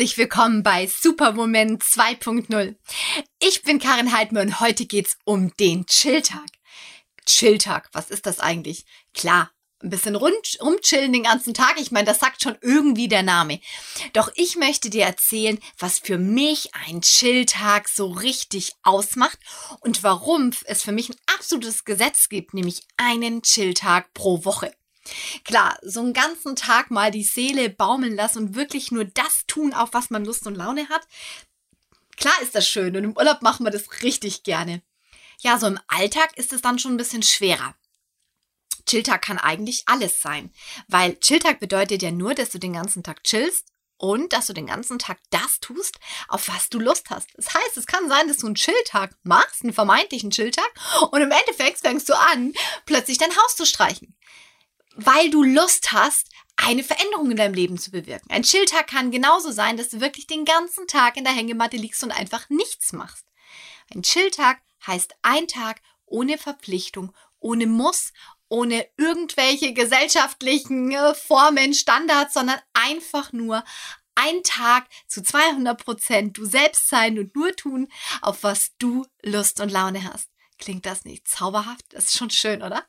Herzlich willkommen bei Superwoman 2.0. Ich bin Karin Heidmann und heute geht's um den Chilltag. Chilltag, was ist das eigentlich? Klar, ein bisschen rund, rumchillen den ganzen Tag. Ich meine, das sagt schon irgendwie der Name. Doch ich möchte dir erzählen, was für mich ein Chilltag so richtig ausmacht und warum es für mich ein absolutes Gesetz gibt, nämlich einen Chilltag pro Woche. Klar, so einen ganzen Tag mal die Seele baumeln lassen und wirklich nur das tun, auf was man Lust und Laune hat. Klar ist das schön und im Urlaub machen wir das richtig gerne. Ja, so im Alltag ist es dann schon ein bisschen schwerer. Chilltag kann eigentlich alles sein, weil Chilltag bedeutet ja nur, dass du den ganzen Tag chillst und dass du den ganzen Tag das tust, auf was du Lust hast. Das heißt, es kann sein, dass du einen Chilltag machst, einen vermeintlichen Chilltag, und im Endeffekt fängst du an, plötzlich dein Haus zu streichen weil du Lust hast, eine Veränderung in deinem Leben zu bewirken. Ein Chilltag kann genauso sein, dass du wirklich den ganzen Tag in der Hängematte liegst und einfach nichts machst. Ein Chilltag heißt ein Tag ohne Verpflichtung, ohne Muss, ohne irgendwelche gesellschaftlichen äh, Formen, Standards, sondern einfach nur ein Tag zu 200 Prozent du selbst sein und nur tun, auf was du Lust und Laune hast. Klingt das nicht zauberhaft? Das ist schon schön, oder?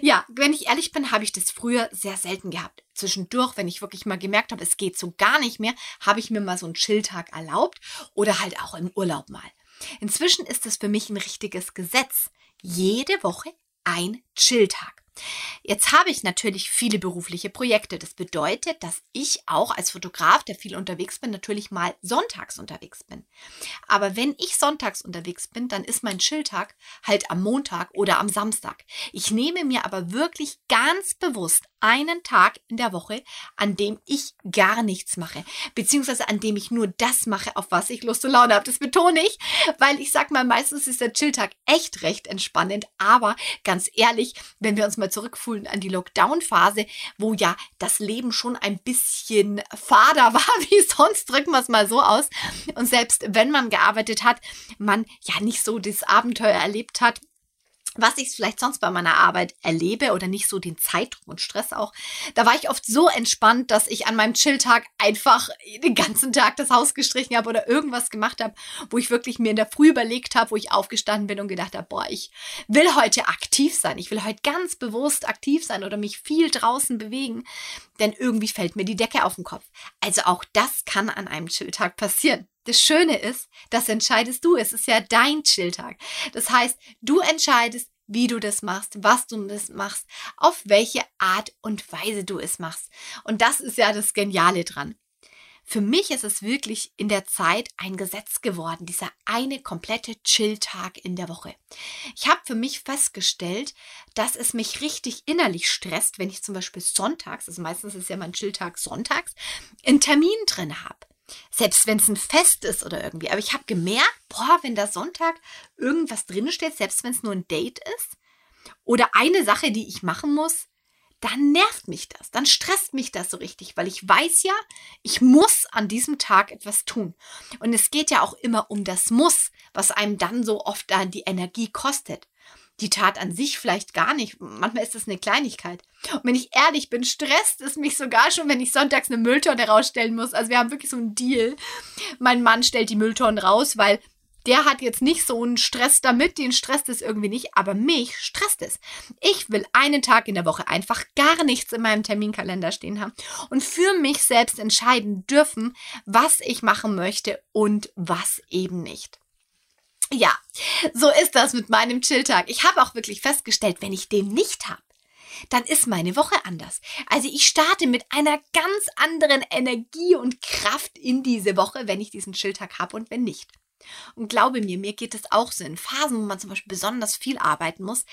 Ja, wenn ich ehrlich bin, habe ich das früher sehr selten gehabt. Zwischendurch, wenn ich wirklich mal gemerkt habe, es geht so gar nicht mehr, habe ich mir mal so einen Chilltag erlaubt oder halt auch im Urlaub mal. Inzwischen ist es für mich ein richtiges Gesetz. Jede Woche ein Chilltag. Jetzt habe ich natürlich viele berufliche Projekte. Das bedeutet, dass ich auch als Fotograf, der viel unterwegs bin, natürlich mal sonntags unterwegs bin. Aber wenn ich sonntags unterwegs bin, dann ist mein Chilltag halt am Montag oder am Samstag. Ich nehme mir aber wirklich ganz bewusst einen Tag in der Woche, an dem ich gar nichts mache, beziehungsweise an dem ich nur das mache, auf was ich Lust und Laune habe. Das betone ich, weil ich sag mal, meistens ist der Chilltag echt recht entspannend, aber ganz ehrlich, wenn wir uns mal zurückfühlen an die Lockdown-Phase, wo ja das Leben schon ein bisschen fader war wie sonst, drücken wir es mal so aus. Und selbst wenn man gearbeitet hat, man ja nicht so das Abenteuer erlebt hat, was ich vielleicht sonst bei meiner Arbeit erlebe oder nicht so den Zeitdruck und Stress auch. Da war ich oft so entspannt, dass ich an meinem Chilltag einfach den ganzen Tag das Haus gestrichen habe oder irgendwas gemacht habe, wo ich wirklich mir in der Früh überlegt habe, wo ich aufgestanden bin und gedacht habe, boah, ich will heute aktiv sein. Ich will heute ganz bewusst aktiv sein oder mich viel draußen bewegen, denn irgendwie fällt mir die Decke auf den Kopf. Also auch das kann an einem Chilltag passieren. Das Schöne ist, das entscheidest du. Es ist ja dein Chilltag. Das heißt, du entscheidest, wie du das machst, was du das machst, auf welche Art und Weise du es machst. Und das ist ja das Geniale dran. Für mich ist es wirklich in der Zeit ein Gesetz geworden, dieser eine komplette Chill-Tag in der Woche. Ich habe für mich festgestellt, dass es mich richtig innerlich stresst, wenn ich zum Beispiel sonntags, also meistens ist ja mein Chill-Tag sonntags, einen Termin drin habe. Selbst wenn es ein Fest ist oder irgendwie. Aber ich habe gemerkt, boah, wenn da Sonntag irgendwas drinsteht, selbst wenn es nur ein Date ist oder eine Sache, die ich machen muss, dann nervt mich das, dann stresst mich das so richtig, weil ich weiß ja, ich muss an diesem Tag etwas tun. Und es geht ja auch immer um das Muss, was einem dann so oft dann die Energie kostet die Tat an sich vielleicht gar nicht. Manchmal ist es eine Kleinigkeit. Und wenn ich ehrlich bin, stresst es mich sogar schon, wenn ich sonntags eine Mülltonne rausstellen muss. Also wir haben wirklich so einen Deal. Mein Mann stellt die Mülltonnen raus, weil der hat jetzt nicht so einen Stress damit, den stresst es irgendwie nicht, aber mich stresst es. Ich will einen Tag in der Woche einfach gar nichts in meinem Terminkalender stehen haben und für mich selbst entscheiden dürfen, was ich machen möchte und was eben nicht. Ja, so ist das mit meinem Chilltag. Ich habe auch wirklich festgestellt, wenn ich den nicht habe, dann ist meine Woche anders. Also ich starte mit einer ganz anderen Energie und Kraft in diese Woche, wenn ich diesen Chilltag habe und wenn nicht. Und glaube mir, mir geht es auch so in Phasen, wo man zum Beispiel besonders viel arbeiten muss.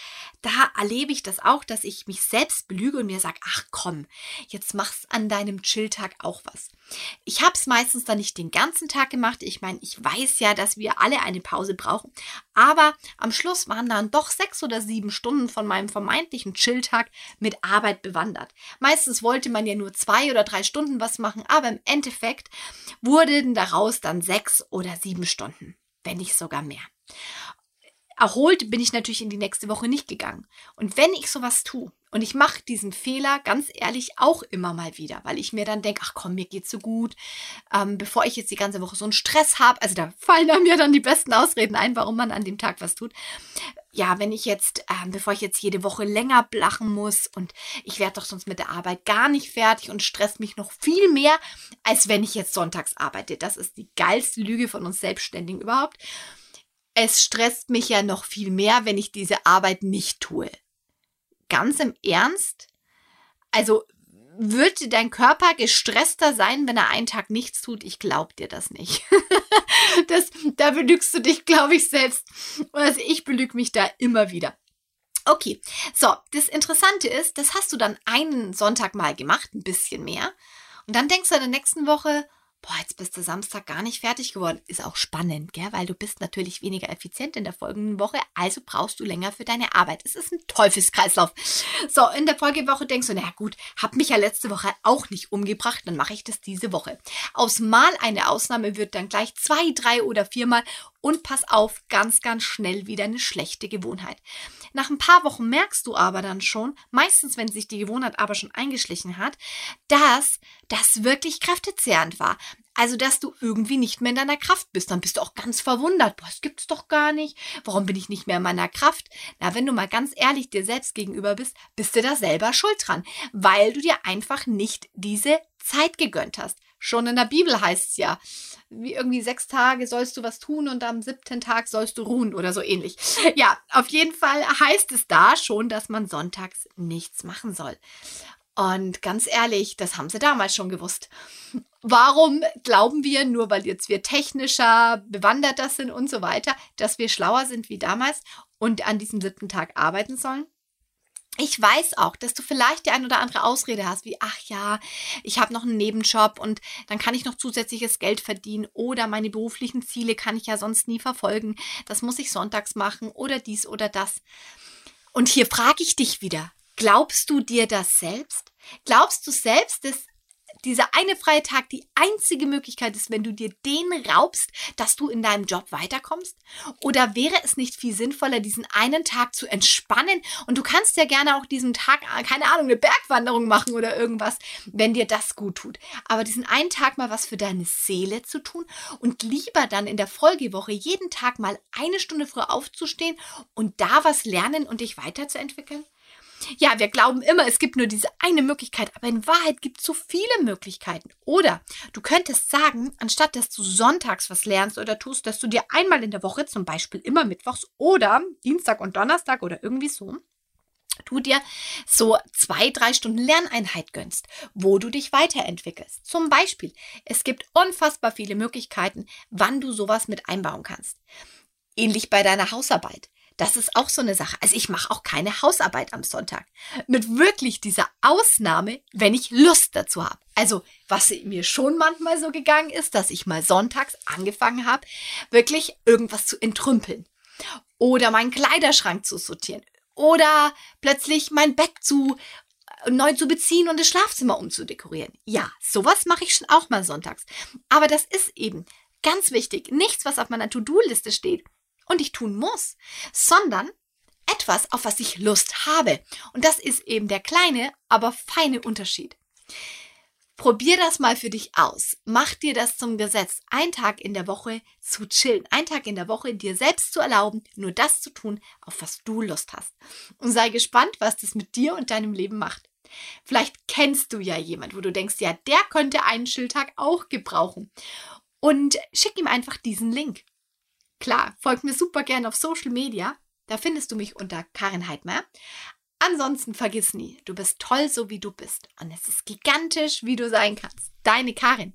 Da erlebe ich das auch, dass ich mich selbst belüge und mir sage, ach komm, jetzt mach's an deinem Chilltag auch was. Ich habe es meistens dann nicht den ganzen Tag gemacht. Ich meine, ich weiß ja, dass wir alle eine Pause brauchen. Aber am Schluss waren dann doch sechs oder sieben Stunden von meinem vermeintlichen Chilltag mit Arbeit bewandert. Meistens wollte man ja nur zwei oder drei Stunden was machen, aber im Endeffekt wurden daraus dann sechs oder sieben Stunden, wenn nicht sogar mehr. erholt bin ich natürlich in die nächste Woche nicht gegangen. Und wenn ich sowas tue, und ich mache diesen Fehler ganz ehrlich auch immer mal wieder, weil ich mir dann denke, ach komm, mir geht's so gut, ähm, bevor ich jetzt die ganze Woche so einen Stress habe. Also da fallen mir dann die besten Ausreden ein, warum man an dem Tag was tut. Ja, wenn ich jetzt, ähm, bevor ich jetzt jede Woche länger blachen muss und ich werde doch sonst mit der Arbeit gar nicht fertig und stresst mich noch viel mehr, als wenn ich jetzt sonntags arbeite. Das ist die geilste Lüge von uns Selbstständigen überhaupt es stresst mich ja noch viel mehr, wenn ich diese Arbeit nicht tue. Ganz im Ernst? Also wird dein Körper gestresster sein, wenn er einen Tag nichts tut? Ich glaube dir das nicht. das, da belügst du dich, glaube ich, selbst. Also ich belüge mich da immer wieder. Okay, so, das Interessante ist, das hast du dann einen Sonntag mal gemacht, ein bisschen mehr. Und dann denkst du in der nächsten Woche, boah, jetzt bist du Samstag gar nicht fertig geworden. Ist auch spannend, gell? weil du bist natürlich weniger effizient in der folgenden Woche, also brauchst du länger für deine Arbeit. Es ist ein Teufelskreislauf. So, in der Folgewoche denkst du, na gut, hab mich ja letzte Woche auch nicht umgebracht, dann mache ich das diese Woche. Aus mal eine Ausnahme wird dann gleich zwei, drei oder viermal und pass auf, ganz, ganz schnell wieder eine schlechte Gewohnheit. Nach ein paar Wochen merkst du aber dann schon, meistens wenn sich die Gewohnheit aber schon eingeschlichen hat, dass das wirklich kräftezehrend war. Also, dass du irgendwie nicht mehr in deiner Kraft bist. Dann bist du auch ganz verwundert. Boah, das gibt's doch gar nicht. Warum bin ich nicht mehr in meiner Kraft? Na, wenn du mal ganz ehrlich dir selbst gegenüber bist, bist du da selber schuld dran. Weil du dir einfach nicht diese Zeit gegönnt hast. Schon in der Bibel heißt es ja, wie irgendwie sechs Tage sollst du was tun und am siebten Tag sollst du ruhen oder so ähnlich. Ja, auf jeden Fall heißt es da schon, dass man sonntags nichts machen soll. Und ganz ehrlich, das haben sie damals schon gewusst. Warum glauben wir, nur weil jetzt wir technischer, bewanderter sind und so weiter, dass wir schlauer sind wie damals und an diesem siebten Tag arbeiten sollen? Ich weiß auch, dass du vielleicht die ein oder andere Ausrede hast, wie, ach ja, ich habe noch einen Nebenjob und dann kann ich noch zusätzliches Geld verdienen oder meine beruflichen Ziele kann ich ja sonst nie verfolgen. Das muss ich sonntags machen oder dies oder das. Und hier frage ich dich wieder, glaubst du dir das selbst? Glaubst du selbst, dass dieser eine freie Tag die einzige Möglichkeit ist, wenn du dir den raubst, dass du in deinem Job weiterkommst? Oder wäre es nicht viel sinnvoller, diesen einen Tag zu entspannen? Und du kannst ja gerne auch diesen Tag, äh, keine Ahnung, eine Bergwanderung machen oder irgendwas, wenn dir das gut tut. Aber diesen einen Tag mal was für deine Seele zu tun und lieber dann in der Folgewoche jeden Tag mal eine Stunde früher aufzustehen und da was lernen und dich weiterzuentwickeln? Ja, wir glauben immer, es gibt nur diese eine Möglichkeit, aber in Wahrheit gibt es so viele Möglichkeiten. Oder du könntest sagen, anstatt dass du sonntags was lernst oder tust, dass du dir einmal in der Woche, zum Beispiel immer Mittwochs oder Dienstag und Donnerstag oder irgendwie so, du dir so zwei, drei Stunden Lerneinheit gönnst, wo du dich weiterentwickelst. Zum Beispiel, es gibt unfassbar viele Möglichkeiten, wann du sowas mit einbauen kannst. Ähnlich bei deiner Hausarbeit. Das ist auch so eine Sache. Also ich mache auch keine Hausarbeit am Sonntag. Mit wirklich dieser Ausnahme, wenn ich Lust dazu habe. Also was mir schon manchmal so gegangen ist, dass ich mal sonntags angefangen habe, wirklich irgendwas zu entrümpeln. Oder meinen Kleiderschrank zu sortieren. Oder plötzlich mein Bett zu äh, neu zu beziehen und das Schlafzimmer umzudekorieren. Ja, sowas mache ich schon auch mal sonntags. Aber das ist eben ganz wichtig. Nichts, was auf meiner To-Do-Liste steht und ich tun muss, sondern etwas, auf was ich Lust habe. Und das ist eben der kleine, aber feine Unterschied. Probier das mal für dich aus. Mach dir das zum Gesetz, einen Tag in der Woche zu chillen, einen Tag in der Woche dir selbst zu erlauben, nur das zu tun, auf was du Lust hast. Und sei gespannt, was das mit dir und deinem Leben macht. Vielleicht kennst du ja jemand, wo du denkst, ja, der könnte einen Schildtag auch gebrauchen. Und schick ihm einfach diesen Link. Klar, folg mir super gerne auf Social Media. Da findest du mich unter Karin Heidmer. Ansonsten vergiss nie, du bist toll, so wie du bist. Und es ist gigantisch, wie du sein kannst. Deine Karin.